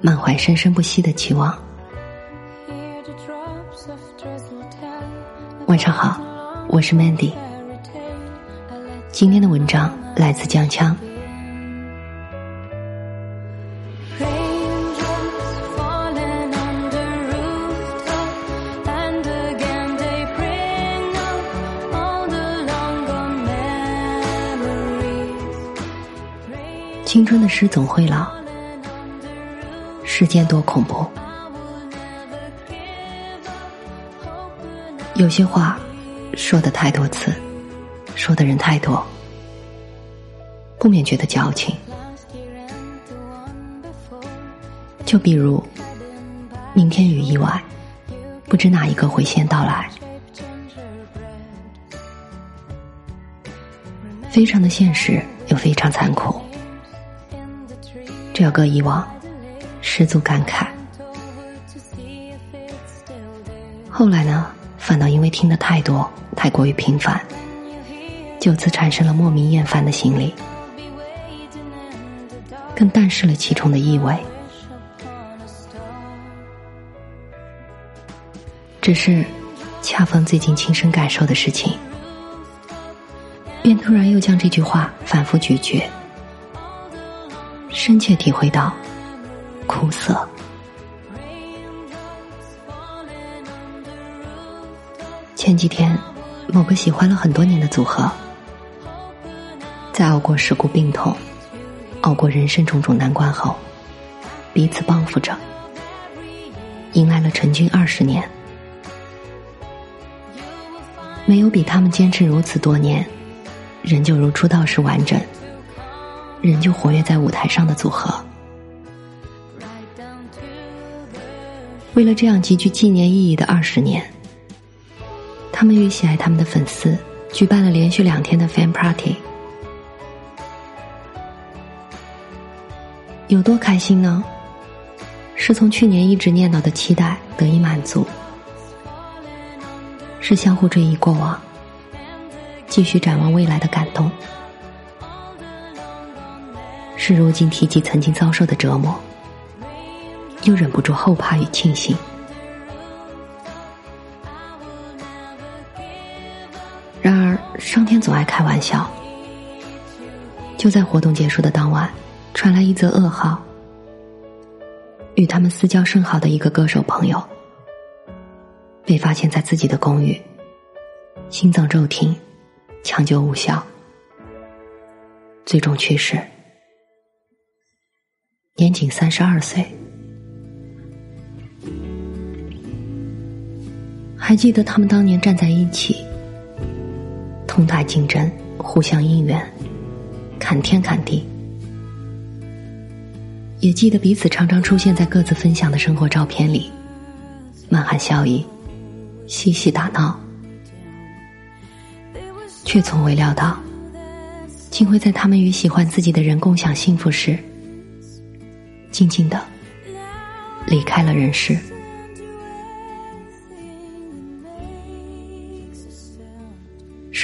满怀生生不息的期望。晚上好，我是 Mandy。今天的文章来自江枪。青春的诗总会老。世间多恐怖，有些话说的太多次，说的人太多，不免觉得矫情。就比如，明天与意外，不知哪一个会先到来。非常的现实，又非常残酷。这个以往。十足感慨。后来呢，反倒因为听得太多，太过于频繁，就此产生了莫名厌烦的心理，更淡视了其中的意味。只是，恰逢最近亲身感受的事情，便突然又将这句话反复咀嚼，深切体会到。苦涩。前几天，某个喜欢了很多年的组合，在熬过事故病痛、熬过人生种种难关后，彼此帮扶着，迎来了成军二十年。没有比他们坚持如此多年，仍旧如出道时完整，仍旧活跃在舞台上的组合。为了这样极具纪念意义的二十年，他们与喜爱他们的粉丝举办了连续两天的 fan party，有多开心呢？是从去年一直念叨的期待得以满足，是相互追忆过往，继续展望未来的感动，是如今提及曾经遭受的折磨。又忍不住后怕与庆幸。然而，上天总爱开玩笑。就在活动结束的当晚，传来一则噩耗：与他们私交甚好的一个歌手朋友，被发现在自己的公寓，心脏骤停，抢救无效，最终去世，年仅三十二岁。还记得他们当年站在一起，同台竞争，互相应援，砍天砍地。也记得彼此常常出现在各自分享的生活照片里，满含笑意，嬉戏打闹，却从未料到，竟会在他们与喜欢自己的人共享幸福时，静静的离开了人世。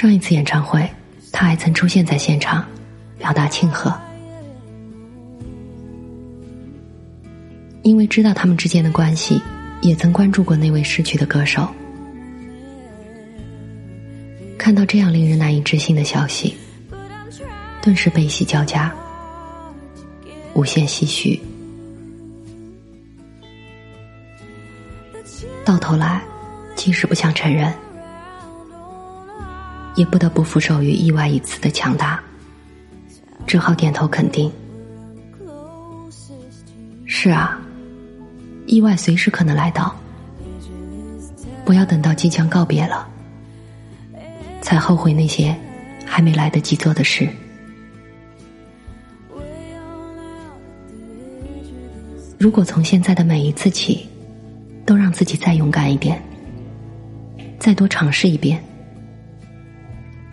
上一次演唱会，他还曾出现在现场，表达庆贺。因为知道他们之间的关系，也曾关注过那位逝去的歌手。看到这样令人难以置信的消息，顿时悲喜交加，无限唏嘘。到头来，即使不想承认。也不得不负受于意外一次的强大，只好点头肯定。是啊，意外随时可能来到，不要等到即将告别了，才后悔那些还没来得及做的事。如果从现在的每一次起，都让自己再勇敢一点，再多尝试一遍，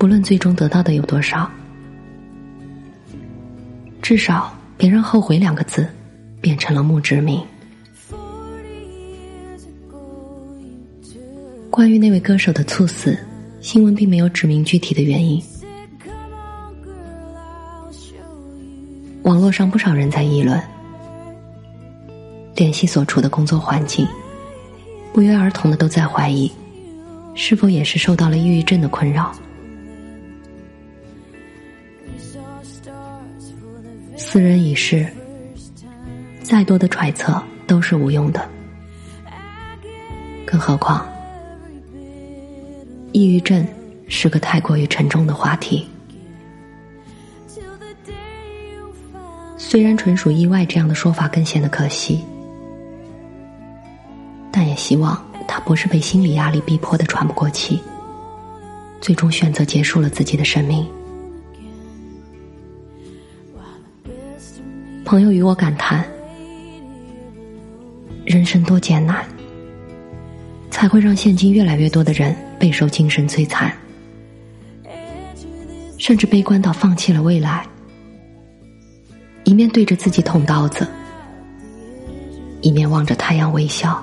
不论最终得到的有多少，至少别让“后悔”两个字变成了墓志铭。关于那位歌手的猝死，新闻并没有指明具体的原因。网络上不少人在议论，联系所处的工作环境，不约而同的都在怀疑，是否也是受到了抑郁症的困扰。死人已逝，再多的揣测都是无用的，更何况。抑郁症是个太过于沉重的话题，虽然纯属意外，这样的说法更显得可惜，但也希望他不是被心理压力逼迫的喘不过气，最终选择结束了自己的生命。朋友与我感叹：人生多艰难，才会让现今越来越多的人。备受精神摧残，甚至悲观到放弃了未来。一面对着自己捅刀子，一面望着太阳微笑。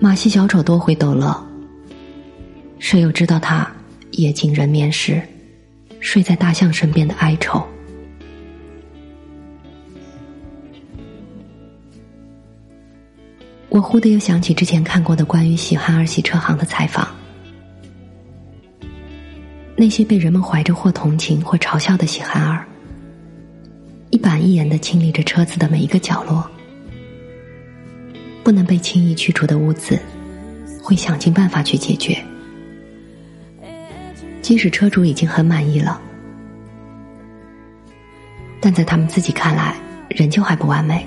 马戏小丑多会逗乐，谁又知道他夜尽人眠时，睡在大象身边的哀愁？我忽地又想起之前看过的关于喜憨儿洗车行的采访，那些被人们怀着或同情或嘲笑的喜憨儿，一板一眼的清理着车子的每一个角落，不能被轻易去除的污渍，会想尽办法去解决，即使车主已经很满意了，但在他们自己看来，仍旧还不完美。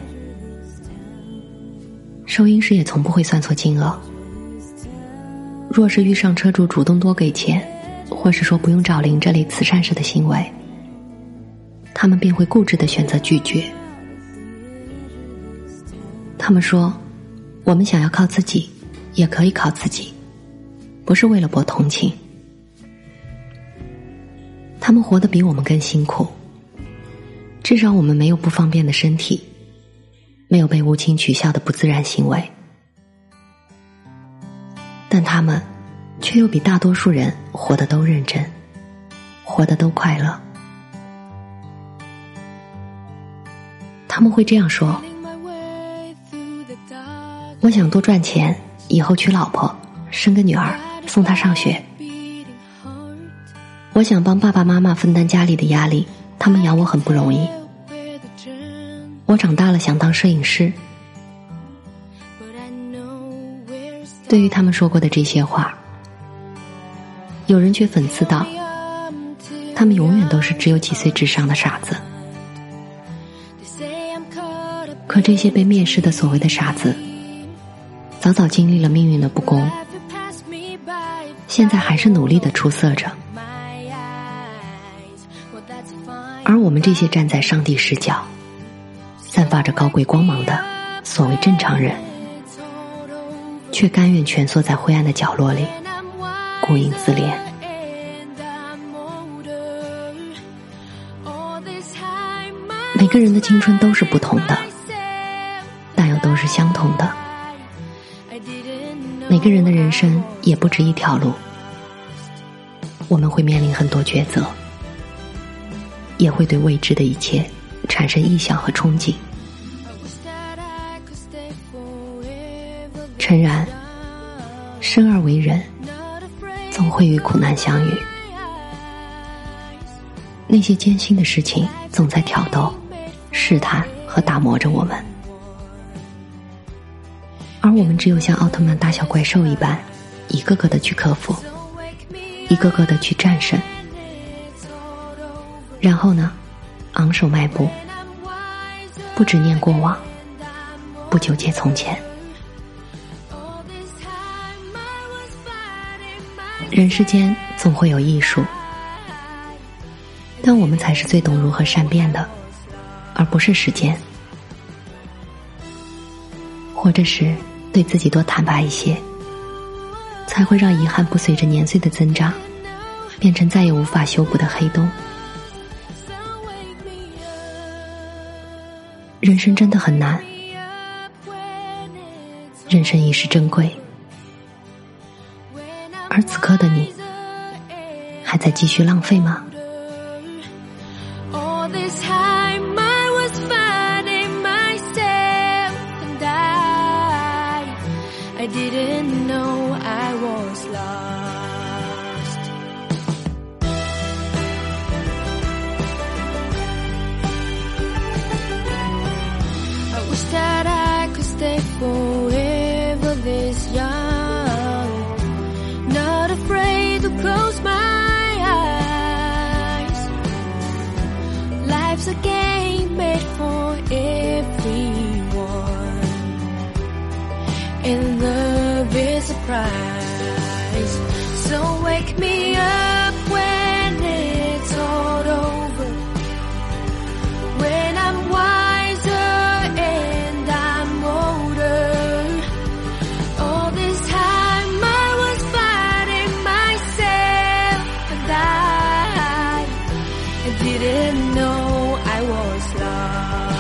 收银时也从不会算错金额。若是遇上车主主动多给钱，或是说不用找零这类慈善式的行为，他们便会固执的选择拒绝。他们说：“我们想要靠自己，也可以靠自己，不是为了博同情。”他们活得比我们更辛苦，至少我们没有不方便的身体。没有被无情取笑的不自然行为，但他们却又比大多数人活得都认真，活得都快乐。他们会这样说：“我想多赚钱，以后娶老婆，生个女儿，送她上学。我想帮爸爸妈妈分担家里的压力，他们养我很不容易。”我长大了，想当摄影师。对于他们说过的这些话，有人却讽刺道：“他们永远都是只有几岁智商的傻子。”可这些被蔑视的所谓的傻子，早早经历了命运的不公，现在还是努力的出色着。我们这些站在上帝视角。散发着高贵光芒的所谓正常人，却甘愿蜷缩在灰暗的角落里，孤影自怜。每个人的青春都是不同的，但又都是相同的。每个人的人生也不止一条路，我们会面临很多抉择，也会对未知的一切。产生臆想和憧憬。诚然，生而为人，总会与苦难相遇。那些艰辛的事情，总在挑逗、试探和打磨着我们，而我们只有像奥特曼大小怪兽一般，一个个的去克服，一个个的去战胜，然后呢，昂首迈步，不执念过往，不纠结从前。人世间总会有艺术，但我们才是最懂如何善变的，而不是时间。活着时，对自己多坦白一些，才会让遗憾不随着年岁的增长，变成再也无法修补的黑洞。人生真的很难人生一世珍贵。而此刻的你还在继续浪费吗？surprise. So wake me up when it's all over. When I'm wiser and I'm older. All this time I was fighting myself, and I, I didn't know I was lost.